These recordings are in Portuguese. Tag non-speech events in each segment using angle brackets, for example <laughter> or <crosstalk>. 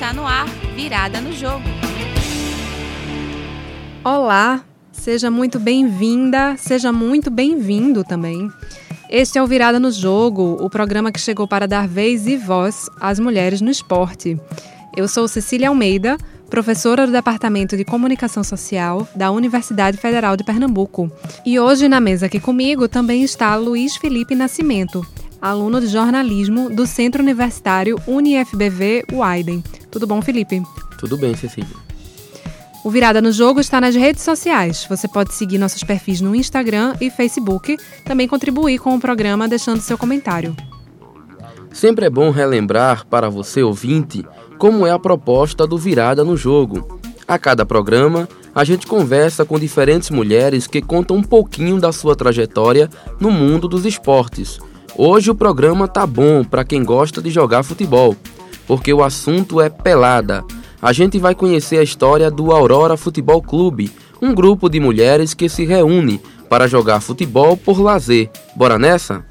Está no ar, virada no jogo. Olá, seja muito bem-vinda, seja muito bem-vindo também. Este é o Virada no Jogo, o programa que chegou para dar vez e voz às mulheres no esporte. Eu sou Cecília Almeida, professora do Departamento de Comunicação Social da Universidade Federal de Pernambuco. E hoje na mesa aqui comigo também está Luiz Felipe Nascimento, aluno de jornalismo do Centro Universitário UniFBV Uaiden. Tudo bom, Felipe? Tudo bem, Cecília. O Virada no Jogo está nas redes sociais. Você pode seguir nossos perfis no Instagram e Facebook, também contribuir com o programa deixando seu comentário. Sempre é bom relembrar para você ouvinte como é a proposta do Virada no Jogo. A cada programa, a gente conversa com diferentes mulheres que contam um pouquinho da sua trajetória no mundo dos esportes. Hoje o programa tá bom para quem gosta de jogar futebol, porque o assunto é pelada. A gente vai conhecer a história do Aurora Futebol Clube, um grupo de mulheres que se reúne para jogar futebol por lazer. Bora nessa?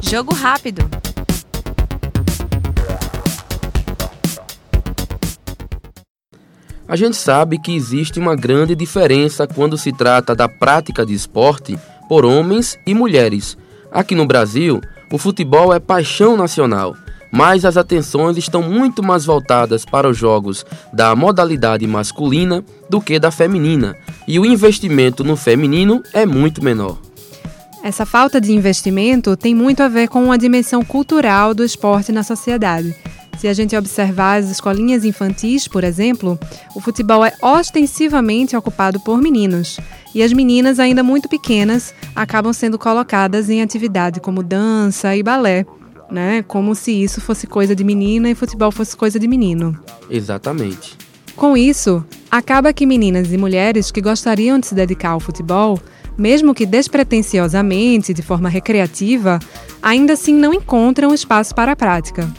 Jogo rápido. A gente sabe que existe uma grande diferença quando se trata da prática de esporte por homens e mulheres. Aqui no Brasil, o futebol é paixão nacional, mas as atenções estão muito mais voltadas para os jogos da modalidade masculina do que da feminina, e o investimento no feminino é muito menor. Essa falta de investimento tem muito a ver com a dimensão cultural do esporte na sociedade. Se a gente observar as escolinhas infantis, por exemplo, o futebol é ostensivamente ocupado por meninos. E as meninas, ainda muito pequenas, acabam sendo colocadas em atividade como dança e balé, né? Como se isso fosse coisa de menina e futebol fosse coisa de menino. Exatamente. Com isso, acaba que meninas e mulheres que gostariam de se dedicar ao futebol, mesmo que despretensiosamente, de forma recreativa, ainda assim não encontram espaço para a prática.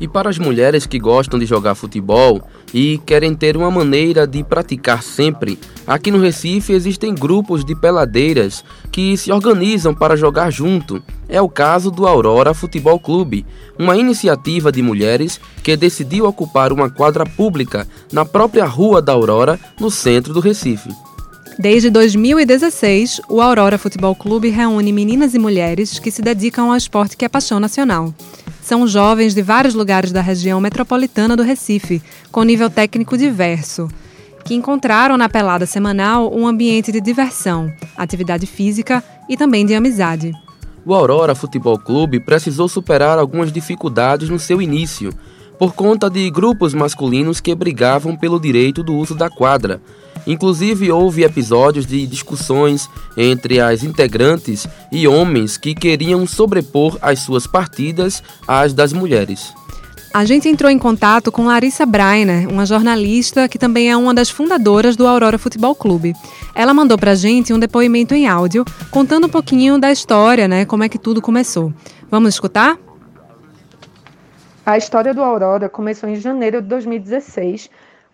E para as mulheres que gostam de jogar futebol e querem ter uma maneira de praticar sempre, aqui no Recife existem grupos de peladeiras que se organizam para jogar junto. É o caso do Aurora Futebol Clube, uma iniciativa de mulheres que decidiu ocupar uma quadra pública na própria Rua da Aurora, no centro do Recife. Desde 2016, o Aurora Futebol Clube reúne meninas e mulheres que se dedicam ao esporte que é paixão nacional. São jovens de vários lugares da região metropolitana do Recife, com nível técnico diverso, que encontraram na pelada semanal um ambiente de diversão, atividade física e também de amizade. O Aurora Futebol Clube precisou superar algumas dificuldades no seu início, por conta de grupos masculinos que brigavam pelo direito do uso da quadra. Inclusive, houve episódios de discussões entre as integrantes e homens que queriam sobrepor as suas partidas às das mulheres. A gente entrou em contato com Larissa Breiner, uma jornalista que também é uma das fundadoras do Aurora Futebol Clube. Ela mandou pra gente um depoimento em áudio, contando um pouquinho da história, né, como é que tudo começou. Vamos escutar? A história do Aurora começou em janeiro de 2016,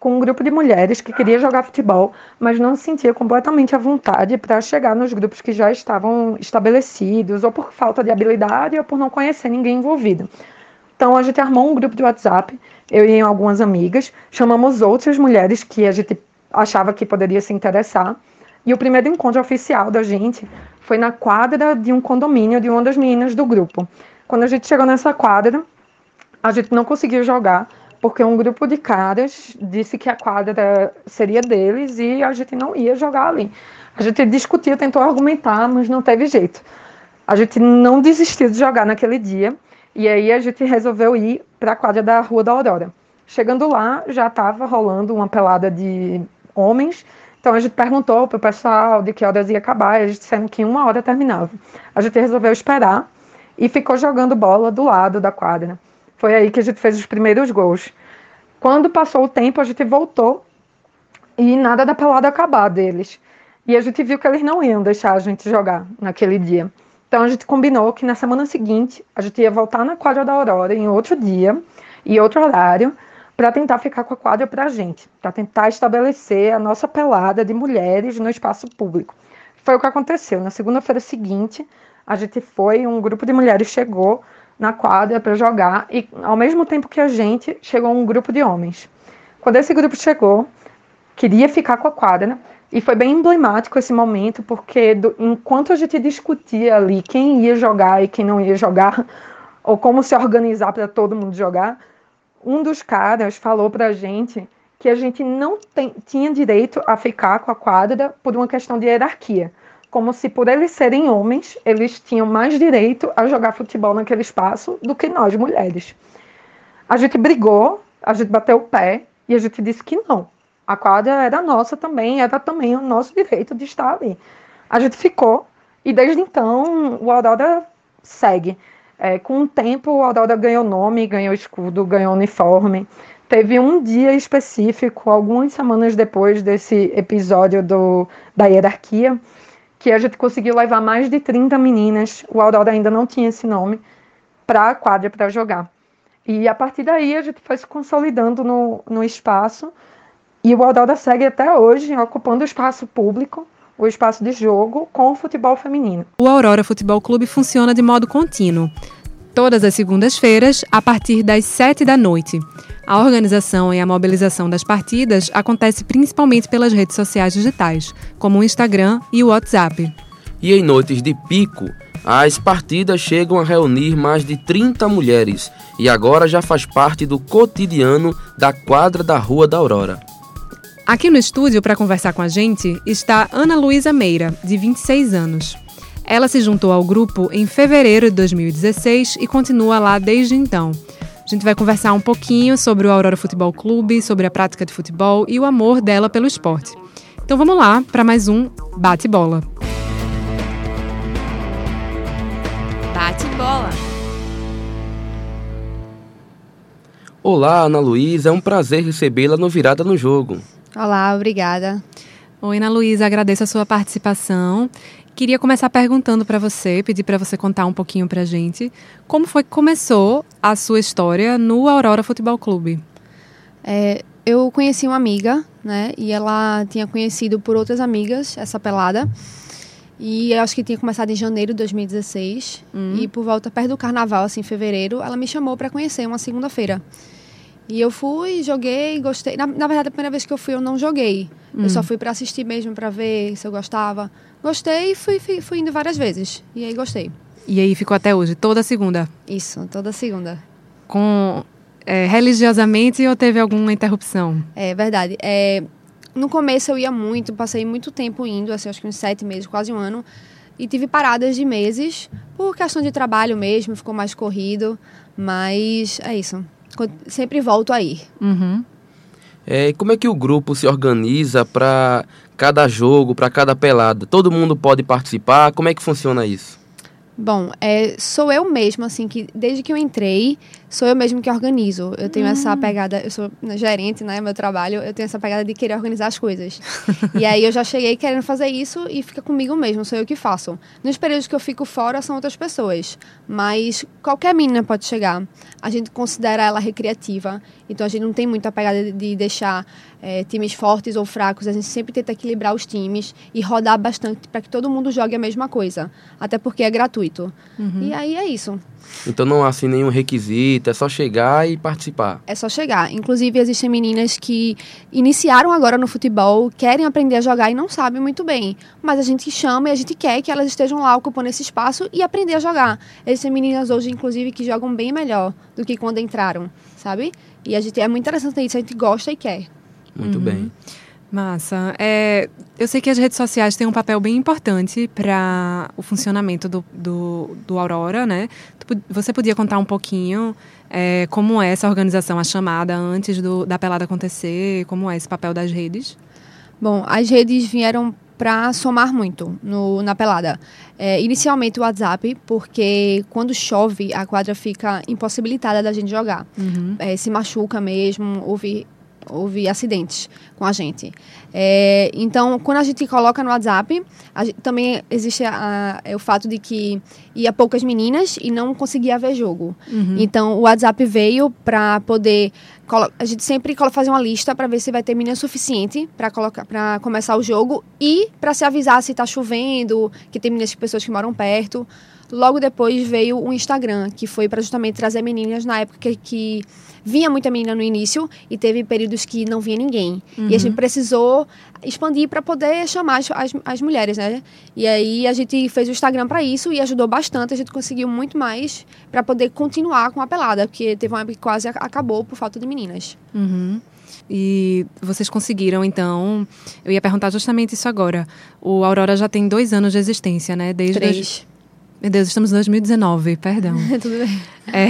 com um grupo de mulheres que queria jogar futebol, mas não se sentia completamente à vontade para chegar nos grupos que já estavam estabelecidos, ou por falta de habilidade, ou por não conhecer ninguém envolvido. Então a gente armou um grupo de WhatsApp, eu e algumas amigas, chamamos outras mulheres que a gente achava que poderia se interessar. E o primeiro encontro oficial da gente foi na quadra de um condomínio de uma das meninas do grupo. Quando a gente chegou nessa quadra, a gente não conseguiu jogar porque um grupo de caras disse que a quadra seria deles e a gente não ia jogar ali. A gente discutiu, tentou argumentar, mas não teve jeito. A gente não desistiu de jogar naquele dia e aí a gente resolveu ir para a quadra da Rua da Aurora. Chegando lá, já estava rolando uma pelada de homens. Então a gente perguntou para o pessoal de que horas ia acabar, e eles disseram que em uma hora terminava. A gente resolveu esperar e ficou jogando bola do lado da quadra. Foi aí que a gente fez os primeiros gols. Quando passou o tempo, a gente voltou e nada da pelada acabar deles. E a gente viu que eles não iam deixar a gente jogar naquele dia. Então a gente combinou que na semana seguinte a gente ia voltar na quadra da Aurora em outro dia e outro horário para tentar ficar com a quadra para a gente, para tentar estabelecer a nossa pelada de mulheres no espaço público. Foi o que aconteceu. Na segunda-feira seguinte, a gente foi, um grupo de mulheres chegou na quadra para jogar e ao mesmo tempo que a gente chegou um grupo de homens. Quando esse grupo chegou, queria ficar com a quadra e foi bem emblemático esse momento porque do, enquanto a gente discutia ali quem ia jogar e quem não ia jogar <laughs> ou como se organizar para todo mundo jogar, um dos caras falou para a gente que a gente não tem, tinha direito a ficar com a quadra por uma questão de hierarquia como se por eles serem homens, eles tinham mais direito a jogar futebol naquele espaço do que nós, mulheres. A gente brigou, a gente bateu o pé e a gente disse que não. A quadra era nossa também, era também o nosso direito de estar ali. A gente ficou e desde então o Aurora segue. É, com o tempo, o Aurora ganhou nome, ganhou escudo, ganhou uniforme. Teve um dia específico, algumas semanas depois desse episódio do, da hierarquia, que a gente conseguiu levar mais de 30 meninas, o Aurora ainda não tinha esse nome, para a quadra para jogar. E a partir daí a gente foi se consolidando no, no espaço e o Aurora segue até hoje ocupando o espaço público, o espaço de jogo com o futebol feminino. O Aurora Futebol Clube funciona de modo contínuo. Todas as segundas-feiras, a partir das 7 da noite. A organização e a mobilização das partidas acontece principalmente pelas redes sociais digitais, como o Instagram e o WhatsApp. E em noites de pico, as partidas chegam a reunir mais de 30 mulheres e agora já faz parte do cotidiano da quadra da Rua da Aurora. Aqui no estúdio para conversar com a gente está Ana Luísa Meira, de 26 anos. Ela se juntou ao grupo em fevereiro de 2016 e continua lá desde então. A gente vai conversar um pouquinho sobre o Aurora Futebol Clube, sobre a prática de futebol e o amor dela pelo esporte. Então vamos lá para mais um Bate Bola. Bate Bola. Olá, Ana Luísa, é um prazer recebê-la no Virada no Jogo. Olá, obrigada. Oi, Ana Luísa, agradeço a sua participação Queria começar perguntando para você, pedir para você contar um pouquinho para a gente, como foi que começou a sua história no Aurora Futebol Clube? É, eu conheci uma amiga, né, e ela tinha conhecido por outras amigas essa pelada. E eu acho que tinha começado em janeiro de 2016. Hum. E por volta perto do carnaval, assim, em fevereiro, ela me chamou para conhecer uma segunda-feira. E eu fui, joguei, gostei. Na, na, verdade, a primeira vez que eu fui, eu não joguei. Hum. Eu só fui para assistir mesmo, para ver se eu gostava. Gostei e fui, fui, fui indo várias vezes. E aí gostei. E aí ficou até hoje, toda segunda? Isso, toda segunda. Com é, religiosamente ou teve alguma interrupção? É verdade. É, no começo eu ia muito, passei muito tempo indo, assim, acho que uns sete meses, quase um ano. E tive paradas de meses, por questão de trabalho mesmo, ficou mais corrido. Mas é isso. Sempre volto a ir. Uhum. É, como é que o grupo se organiza para cada jogo, para cada pelada? Todo mundo pode participar? Como é que funciona isso? Bom, é, sou eu mesma, assim, que desde que eu entrei, sou eu mesmo que organizo. Eu tenho hum. essa pegada, eu sou gerente, né, meu trabalho, eu tenho essa pegada de querer organizar as coisas. e aí eu já cheguei querendo fazer isso e fica comigo mesmo, sou eu que faço. Nos períodos que eu fico fora são outras pessoas, mas qualquer menina pode chegar. A gente considera ela recreativa, então a gente não tem muita pegada de deixar é, times fortes ou fracos, a gente sempre tenta equilibrar os times e rodar bastante para que todo mundo jogue a mesma coisa, até porque é gratuito. Uhum. E aí é isso. Então não há assim nenhum requisito, é só chegar e participar. É só chegar. Inclusive existem meninas que iniciaram agora no futebol, querem aprender a jogar e não sabem muito bem, mas a gente chama e a gente quer que elas estejam lá ocupando esse espaço e aprender a jogar. Existem meninas hoje inclusive que jogam bem melhor do que quando entraram, sabe? E a gente é muito interessante isso, a gente gosta e quer. Muito uhum. bem. Massa. É, eu sei que as redes sociais têm um papel bem importante para o funcionamento do, do, do, Aurora, né? Você podia contar um pouquinho é, como é essa organização, a chamada antes do, da pelada acontecer, como é esse papel das redes? Bom, as redes vieram para somar muito no, na pelada. É, inicialmente o WhatsApp, porque quando chove a quadra fica impossibilitada da gente jogar. Uhum. É, se machuca mesmo, houve houve acidentes com a gente. É, então, quando a gente coloca no WhatsApp, gente, também existe a, a, o fato de que ia poucas meninas e não conseguia ver jogo. Uhum. Então, o WhatsApp veio para poder a gente sempre fazer uma lista para ver se vai ter menina suficiente para colocar para começar o jogo e para se avisar se está chovendo, que tem meninas pessoas que moram perto. Logo depois veio o Instagram, que foi para justamente trazer meninas na época que, que vinha muita menina no início e teve períodos que não vinha ninguém. Uhum. E a gente precisou expandir para poder chamar as, as, as, mulheres, né? E aí a gente fez o Instagram para isso e ajudou bastante. A gente conseguiu muito mais para poder continuar com a pelada, porque teve uma época que quase acabou por falta de meninas. Uhum. E vocês conseguiram, então. Eu ia perguntar justamente isso agora. O Aurora já tem dois anos de existência, né? Desde Três. Dois... Meu Deus, estamos em 2019, perdão. <laughs> Tudo bem. É,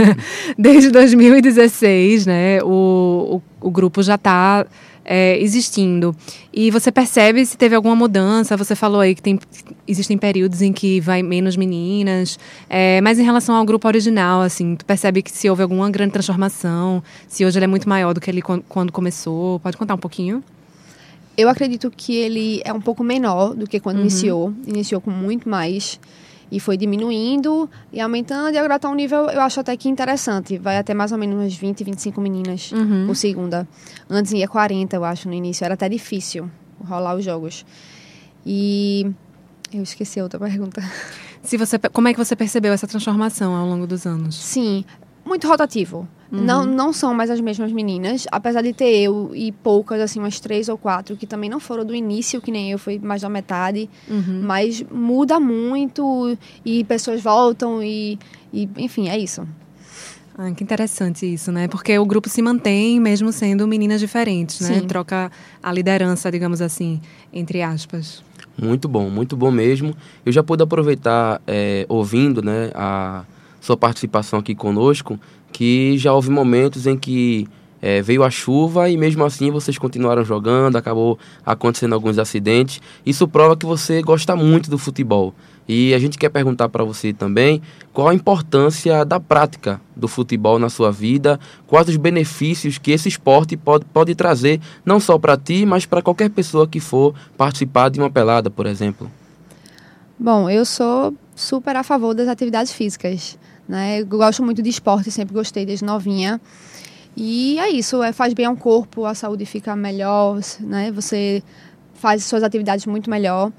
<laughs> desde 2016, né, o, o, o grupo já está é, existindo. E você percebe se teve alguma mudança? Você falou aí que tem, existem períodos em que vai menos meninas, é, mas em relação ao grupo original, assim, tu percebe que se houve alguma grande transformação, se hoje ele é muito maior do que ele quando começou? Pode contar um pouquinho? Eu acredito que ele é um pouco menor do que quando uhum. iniciou. Iniciou com muito mais e foi diminuindo e aumentando, e agora está um nível, eu acho até que interessante. Vai até mais ou menos umas 20, 25 meninas uhum. por segunda. Antes ia 40, eu acho, no início. Era até difícil rolar os jogos. E eu esqueci outra pergunta. Se você, como é que você percebeu essa transformação ao longo dos anos? Sim, muito rotativo. Uhum. Não, não são mais as mesmas meninas, apesar de ter eu e poucas, assim, umas três ou quatro, que também não foram do início, que nem eu, foi mais da metade. Uhum. Mas muda muito e pessoas voltam e, e enfim, é isso. Ah, que interessante isso, né? Porque o grupo se mantém mesmo sendo meninas diferentes, né? Sim. Troca a liderança, digamos assim, entre aspas. Muito bom, muito bom mesmo. Eu já pude aproveitar, é, ouvindo né, a sua participação aqui conosco, que já houve momentos em que é, veio a chuva e mesmo assim vocês continuaram jogando, acabou acontecendo alguns acidentes. Isso prova que você gosta muito do futebol. E a gente quer perguntar para você também qual a importância da prática do futebol na sua vida, quais os benefícios que esse esporte pode, pode trazer, não só para ti, mas para qualquer pessoa que for participar de uma pelada, por exemplo. Bom, eu sou super a favor das atividades físicas. Né? Eu gosto muito de esporte, sempre gostei desde novinha. E é isso, é, faz bem ao corpo, a saúde fica melhor, né? Você faz suas atividades muito melhor.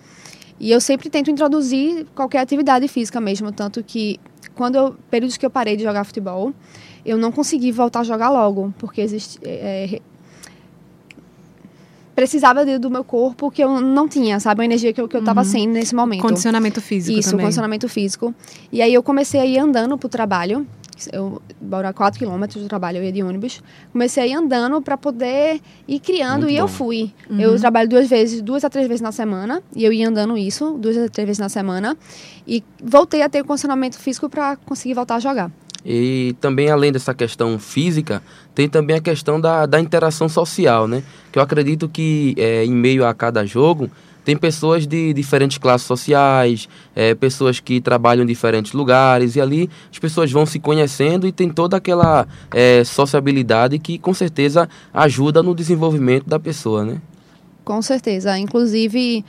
E eu sempre tento introduzir qualquer atividade física mesmo, tanto que quando eu, períodos que eu parei de jogar futebol, eu não consegui voltar a jogar logo, porque existe, é, é precisava do meu corpo que eu não tinha, sabe? A energia que eu, que eu tava uhum. sem nesse momento. Condicionamento físico Isso, também. condicionamento físico. E aí eu comecei a ir andando pro trabalho. Eu moro a 4 quilômetros do trabalho, eu ia de ônibus. Comecei a ir andando para poder ir criando Muito e bom. eu fui. Uhum. Eu trabalho duas vezes, duas a três vezes na semana. E eu ia andando isso, duas a três vezes na semana. E voltei a ter condicionamento físico para conseguir voltar a jogar. E também, além dessa questão física, tem também a questão da, da interação social, né? Que eu acredito que é, em meio a cada jogo, tem pessoas de diferentes classes sociais, é, pessoas que trabalham em diferentes lugares, e ali as pessoas vão se conhecendo e tem toda aquela é, sociabilidade que com certeza ajuda no desenvolvimento da pessoa, né? Com certeza. Inclusive,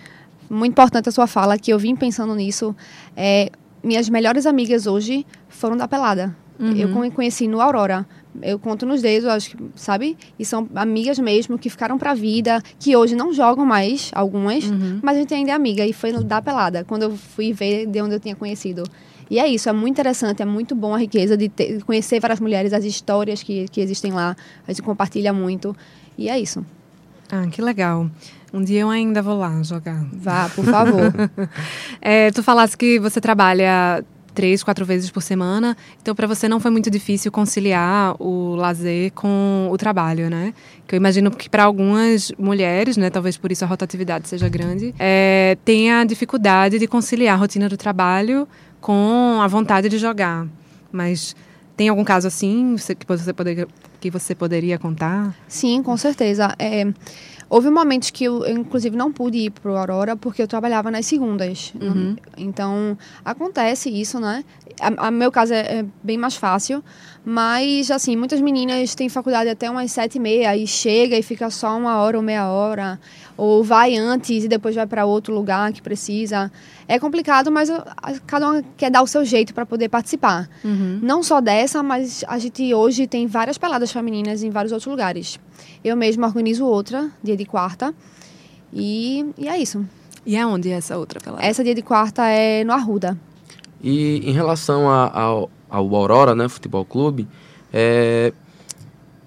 muito importante a sua fala, que eu vim pensando nisso. É, minhas melhores amigas hoje foram da pelada. Uhum. Eu conheci no Aurora. Eu conto nos dedos, acho que, sabe? E são amigas mesmo que ficaram pra vida, que hoje não jogam mais, algumas, uhum. mas a gente ainda é amiga. E foi da pelada, quando eu fui ver de onde eu tinha conhecido. E é isso, é muito interessante, é muito bom a riqueza de ter, conhecer várias mulheres, as histórias que, que existem lá. A gente compartilha muito. E é isso. Ah, que legal. Um dia eu ainda vou lá jogar. Vá, por favor. <laughs> é, tu falasse que você trabalha três, quatro vezes por semana. Então, para você não foi muito difícil conciliar o lazer com o trabalho, né? Que eu imagino que para algumas mulheres, né, talvez por isso a rotatividade seja grande, é, tem a dificuldade de conciliar a rotina do trabalho com a vontade de jogar. Mas tem algum caso assim que você poderia, que você poderia contar? Sim, com certeza. É, Houve momentos que eu, eu, inclusive, não pude ir para o Aurora porque eu trabalhava nas segundas. Uhum. Então, acontece isso, né? A, a meu caso é, é, bem mais fácil. Mas, assim, muitas meninas têm faculdade até umas sete e meia e chega e fica só uma hora ou meia hora. Ou vai antes e depois vai para outro lugar que precisa. É complicado, mas cada um quer dar o seu jeito para poder participar. Uhum. Não só dessa, mas a gente hoje tem várias peladas femininas em vários outros lugares. Eu mesma organizo outra, dia de quarta. E, e é isso. E aonde é essa outra pelada? Essa dia de quarta é no Arruda. E em relação a, ao, ao Aurora, né, Futebol Clube, é,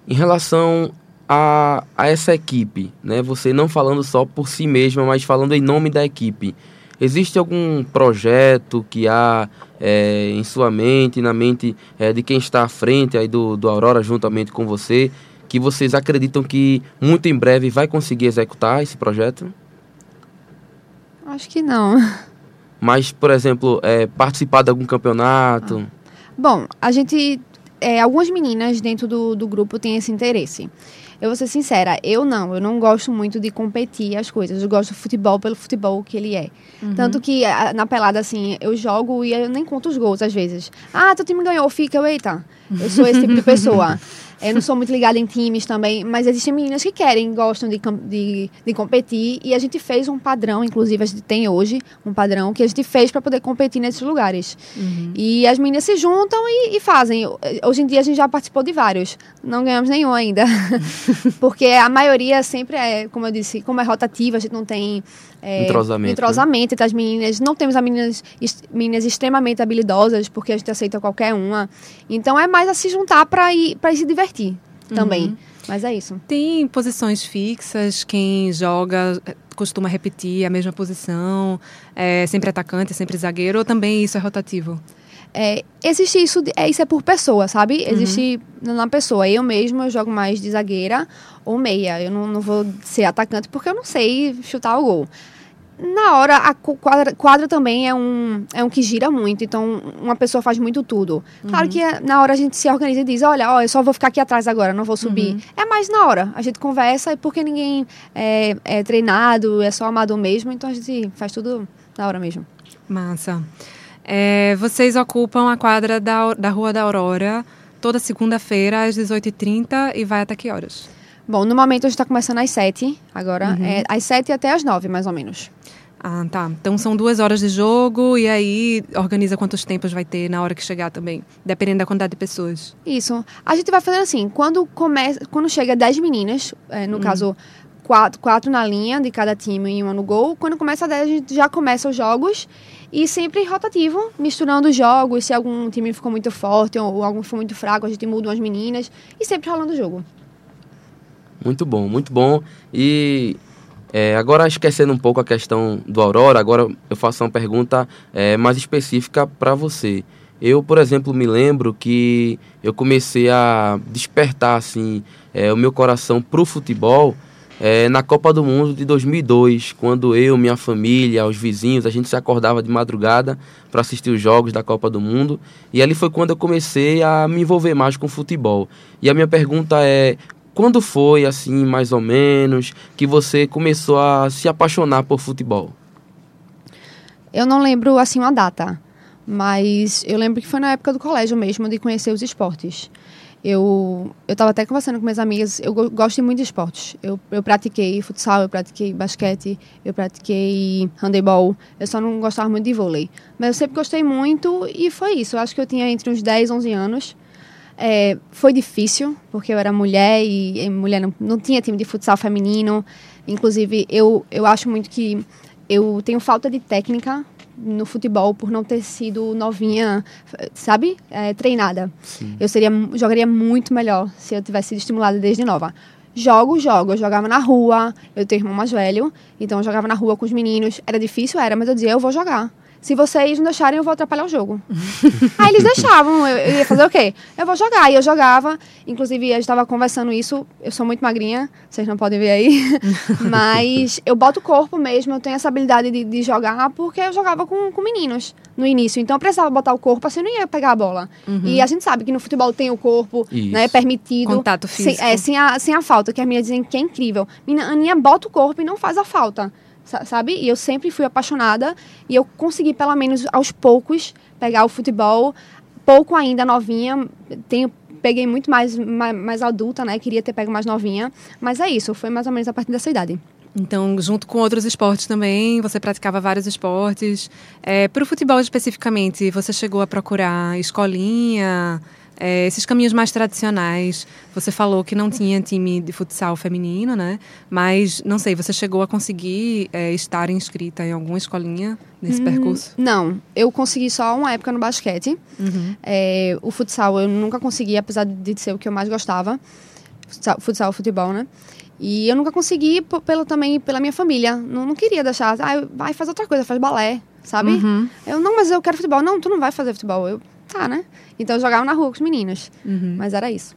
em relação a, a essa equipe, né, você não falando só por si mesma, mas falando em nome da equipe, existe algum projeto que há é, em sua mente, na mente é, de quem está à frente aí do, do Aurora juntamente com você, que vocês acreditam que muito em breve vai conseguir executar esse projeto? Acho que não. <laughs> Mas, por exemplo, é, participar de algum campeonato? Ah. Bom, a gente. É, algumas meninas dentro do, do grupo têm esse interesse. Eu vou ser sincera, eu não, eu não gosto muito de competir as coisas. Eu gosto do futebol pelo futebol que ele é. Uhum. Tanto que na pelada, assim, eu jogo e eu nem conto os gols às vezes. Ah, teu time ganhou, fica, eu, eita. Eu sou esse tipo de pessoa. <laughs> Eu não sou muito ligada em times também, mas existem meninas que querem, gostam de, de, de competir. E a gente fez um padrão, inclusive a gente tem hoje um padrão que a gente fez para poder competir nesses lugares. Uhum. E as meninas se juntam e, e, fazem. Hoje em dia a gente já participou de vários. Não ganhamos nenhum ainda. <laughs> Porque a maioria sempre é, como eu disse, como é rotativa, a gente não tem é, entrosamento, entrosamento né? entre as meninas. Não temos as meninas, meninas extremamente habilidosas, porque a gente aceita qualquer uma. Então é mais a se juntar para ir, ir se divertir também. Uhum. Mas é isso. Tem posições fixas, quem joga eh, costuma repetir a mesma posição, é sempre atacante, sempre zagueiro, ou também isso é rotativo? É, existe isso, é, isso é por pessoa, sabe? Uhum. Existe na pessoa. Eu mesma eu jogo mais de zagueira ou meia. Eu não, não vou ser atacante porque eu não sei chutar o gol. Na hora, a quadra, quadra, também é um, é um que gira muito, então uma pessoa faz muito tudo. Uhum. Claro que é, na hora a gente se organiza e diz: olha, ó, eu só vou ficar aqui atrás agora, não vou subir. Uhum. É mais na hora. A gente conversa, porque ninguém é, é treinado, é só amador mesmo, então a gente faz tudo na hora mesmo. Massa. É, vocês ocupam a quadra da, da Rua da Aurora toda segunda-feira às 18h30 e vai até que horas? Bom, no momento a gente está começando às 7 agora, uhum. é, às 7 até às 9 mais ou menos. Ah, tá. Então são duas horas de jogo e aí organiza quantos tempos vai ter na hora que chegar também, dependendo da quantidade de pessoas. Isso. A gente vai fazendo assim, quando começa, quando chega 10 meninas, é, no uhum. caso quatro, quatro na linha de cada time e uma no gol, quando começa a 10 a gente já começa os jogos e sempre rotativo, misturando os jogos, se algum time ficou muito forte ou algum ficou muito fraco, a gente muda umas meninas e sempre rolando o jogo. Muito bom, muito bom. E é, agora esquecendo um pouco a questão do Aurora, agora eu faço uma pergunta é, mais específica para você. Eu, por exemplo, me lembro que eu comecei a despertar assim é, o meu coração para o futebol é, na Copa do Mundo de 2002, quando eu, minha família, os vizinhos, a gente se acordava de madrugada para assistir os jogos da Copa do Mundo. E ali foi quando eu comecei a me envolver mais com futebol. E a minha pergunta é: quando foi, assim, mais ou menos, que você começou a se apaixonar por futebol? Eu não lembro, assim, uma data. Mas eu lembro que foi na época do colégio mesmo, de conhecer os esportes. Eu eu estava até conversando com minhas amigas. Eu gosto muito de esportes. Eu, eu pratiquei futsal, eu pratiquei basquete, eu pratiquei handebol. Eu só não gostava muito de vôlei. Mas eu sempre gostei muito e foi isso. Eu acho que eu tinha entre uns 10, 11 anos. É, foi difícil, porque eu era mulher e, e mulher não, não tinha time de futsal feminino. Inclusive, eu, eu acho muito que eu tenho falta de técnica no futebol por não ter sido novinha, sabe? É, treinada. Sim. Eu seria, jogaria muito melhor se eu tivesse sido estimulada desde nova. Jogo, jogo. Eu jogava na rua, eu tenho irmão mais velho, então eu jogava na rua com os meninos. Era difícil? Era, mas eu dizia, eu vou jogar se vocês não deixarem, eu vou atrapalhar o jogo. <laughs> Aí eles deixavam, eu, eu, ia fazer o quê? Eu vou jogar. E eu jogava, inclusive eu estava conversando isso, eu sou muito magrinha, vocês não podem ver aí, <laughs> mas eu boto o corpo mesmo, eu tenho essa habilidade de, de jogar, porque eu jogava com, com meninos no início, então eu precisava botar o corpo, assim eu não ia pegar a bola. Uhum. E a gente sabe que no futebol tem o corpo, isso. né, permitido. Contato físico. Sem, é, sem a, sem a falta, que as meninas dizem que é incrível. Menina, Aninha bota o corpo e não faz a falta sabe? E eu sempre fui apaixonada e eu consegui, pelo menos aos poucos, pegar o futebol, pouco ainda novinha, tenho peguei muito mais, mais, mais, adulta, né? Queria ter pego mais novinha. Mas é isso, foi mais ou menos a partir dessa idade. Então, junto com outros esportes também, você praticava vários esportes. É, Para o futebol especificamente, você chegou a procurar escolinha? É, esses caminhos mais tradicionais. Você falou que não tinha time de futsal feminino, né? Mas, não sei, você chegou a conseguir é, estar inscrita em alguma escolinha nesse Hum, percurso? Não, eu consegui só uma época no basquete. Uhum. É, o futsal eu nunca consegui, apesar de ser o que eu mais gostava. Futsal, futsal futebol, né? E eu nunca consegui pelo, também pela minha família. Não, não queria deixar, ah, vai faz outra coisa, faz balé, sabe? Uhum. Eu, não, mas eu quero futebol. Não, tu não vai fazer futebol. Eu, tá, né? Então eu jogava na rua com os meninos. Uhum. Mas era isso.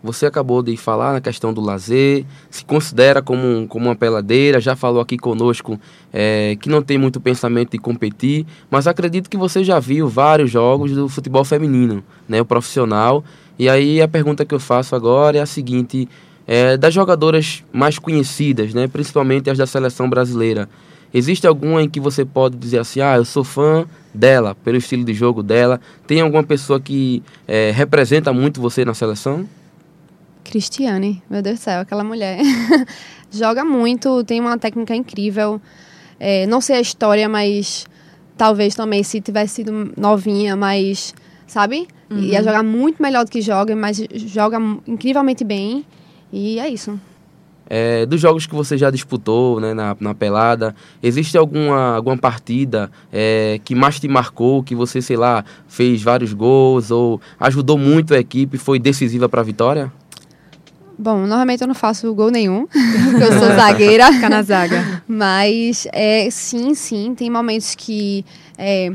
Você acabou de falar na questão do lazer, se considera como, um- como uma peladeira, já falou aqui conosco é, que não tem muito pensamento de competir, mas acredito que você já viu vários jogos do futebol feminino, né, o profissional. E aí a pergunta que eu faço agora é a seguinte: é, das jogadoras mais conhecidas, né, principalmente as da seleção brasileira, existe alguma em que você pode dizer assim, ah, eu sou fã dela, pelo estilo de jogo dela? Tem alguma pessoa que é, representa muito você na seleção? Cristiane, meu Deus do céu, aquela mulher. <laughs> Joga muito, tem uma técnica incrível. É, não sei a história, mas talvez também se tivesse sido novinha, mas, sabe? Ia jogar muito melhor do que joga, mas joga incrivelmente bem. E é isso. É, dos jogos que você já disputou né, na, na pelada, existe alguma, alguma partida é, que mais te marcou, que você, sei lá, fez vários gols ou ajudou muito a equipe, foi decisiva para a vitória? Bom, normalmente eu não faço gol nenhum, <laughs> porque eu sou zagueira. <laughs> Fica na zaga. Mas, é, sim, sim, tem momentos que é,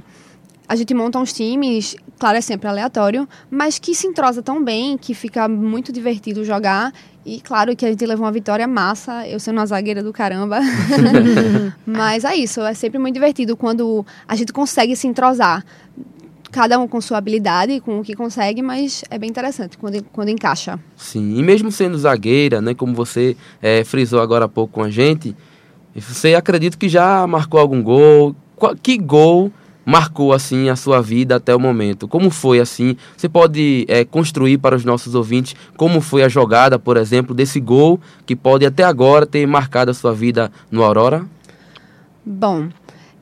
a gente monta uns times, claro, é sempre aleatório, mas que se entrosa tão bem, que fica muito divertido jogar. E claro que a gente levou uma vitória massa, eu sendo uma zagueira do caramba. <laughs> mas é isso, é sempre muito divertido quando a gente consegue se entrosar. Cada um com sua habilidade, com o que consegue, mas é bem interessante quando, quando encaixa. Sim, e mesmo sendo zagueira, né, como você é, frisou agora há pouco com a gente, você acredita que já marcou algum gol? Qual- que gol marcou assim a sua vida até o momento? Como foi assim? Você pode é, construir para os nossos ouvintes como foi a jogada, por exemplo, desse gol que pode até agora ter marcado a sua vida no Aurora? Bom,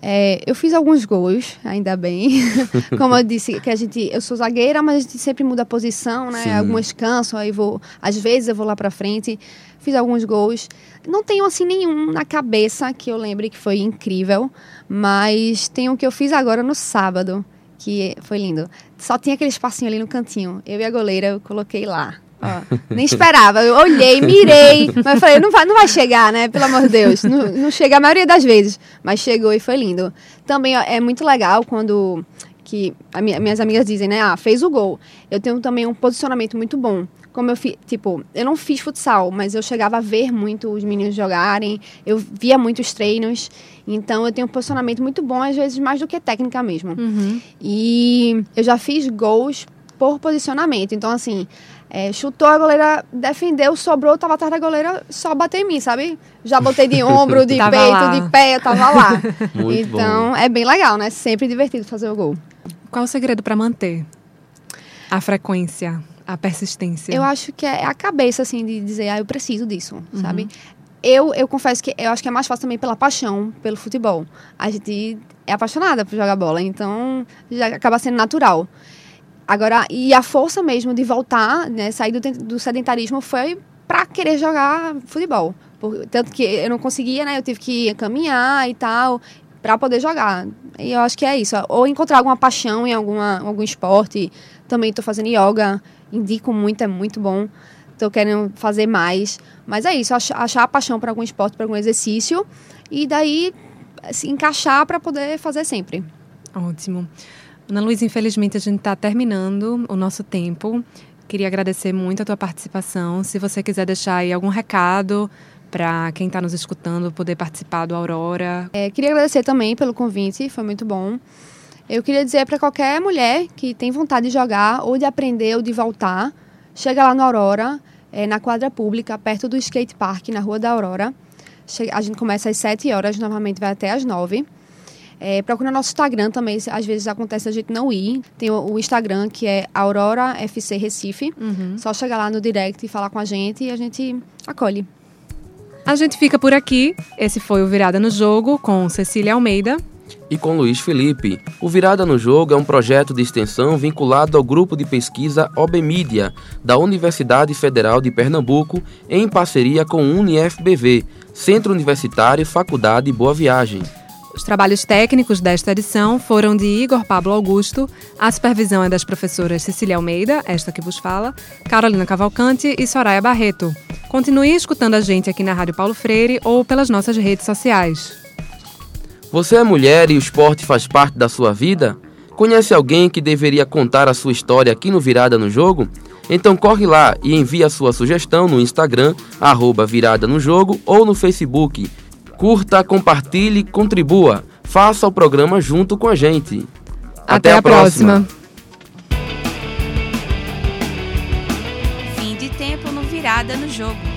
é, eu fiz alguns gols, ainda bem. <laughs> Como eu disse, que a gente, eu sou zagueira, mas a gente sempre muda a posição, né? Sim. Algumas cansam, aí vou, às vezes eu vou lá pra frente. Fiz alguns gols. Não tenho assim nenhum na cabeça que eu lembre que foi incrível, mas tem um que eu fiz agora no sábado, que foi lindo. Só tinha aquele espacinho ali no cantinho. Eu e a goleira eu coloquei lá. Ó, nem esperava. Eu olhei, mirei, mas falei, não vai, não vai chegar, né? Pelo amor de Deus. Não, não chega a maioria das vezes. Mas chegou e foi lindo. Também ó, é muito legal quando que a minha- minhas amigas dizem, né? Ah, fez o gol. Eu tenho também um posicionamento muito bom. Como eu fiz, tipo, eu não fiz futsal, mas eu chegava a ver muito os meninos jogarem, eu via muitos treinos, então eu tenho um posicionamento muito bom, às vezes mais do que técnica mesmo. Uhum. E eu já fiz gols por posicionamento. Então, assim, é, chutou a goleira, defendeu, sobrou, tava atrás da goleira, só bateu em mim, sabe? Já botei de ombro, de <laughs> peito, lá. de pé, eu tava lá. <laughs> Muito então, é bem legal, né? Sempre divertido fazer o gol. Qual o segredo para manter a frequência, a persistência? Eu acho que é a cabeça, assim, de dizer, ah, eu preciso disso, Uhum. sabe? Eu, eu confesso que eu acho que é mais fácil também pela paixão pelo futebol. A gente é apaixonada por jogar bola, então já acaba sendo natural. Agora, e a força mesmo de voltar, né, sair do, do sedentarismo foi pra querer jogar futebol. Por- tanto que eu não conseguia, né? Eu tive que caminhar e tal pra poder jogar. E eu acho que é isso. Ou encontrar alguma paixão em alguma, algum esporte. Também tô fazendo yoga, indico muito, é muito bom. Tô querendo fazer mais. Mas é isso, ach- achar a paixão por algum esporte, por algum exercício. E daí se encaixar pra poder fazer sempre. Ótimo. Ana Luísa, infelizmente a gente está terminando o nosso tempo. Queria agradecer muito a tua participação. Se você quiser deixar aí algum recado para quem está nos escutando poder participar do Aurora. É, queria agradecer também pelo convite, foi muito bom. Eu queria dizer para qualquer mulher que tem vontade de jogar, ou de aprender, ou de voltar, chega lá no Aurora, é, na quadra pública, perto do skate park, na Rua da Aurora. Chega- a gente começa às 7 horas, normalmente vai até às 9. É, procura nosso Instagram também, às vezes acontece a gente não ir. Tem o, o Instagram que é Aurora FC Recife. Só chegar lá no direct e falar com a gente e a gente acolhe. A gente fica por aqui. Esse foi o Virada no Jogo com Cecília Almeida. E com Luiz Felipe. O Virada no Jogo é um projeto de extensão vinculado ao grupo de pesquisa OBMídia, da Universidade Federal de Pernambuco, em parceria com o UniFBV, Centro Universitário Faculdade Boa Viagem. Os trabalhos técnicos desta edição foram de Igor Pablo Augusto, a supervisão é das professoras Cecília Almeida, esta que vos fala, Carolina Cavalcante e Soraya Barreto. Continue escutando a gente aqui na Rádio Paulo Freire ou pelas nossas redes sociais. Você é mulher e o esporte faz parte da sua vida? Conhece alguém que deveria contar a sua história aqui no Virada no Jogo? Então corre lá e envie a sua sugestão no Instagram, arroba Virada no Jogo ou no Facebook Curta, compartilhe, contribua. Faça o programa junto com a gente. Até, Até a, a próxima. próxima. Fim de tempo no Virada no Jogo.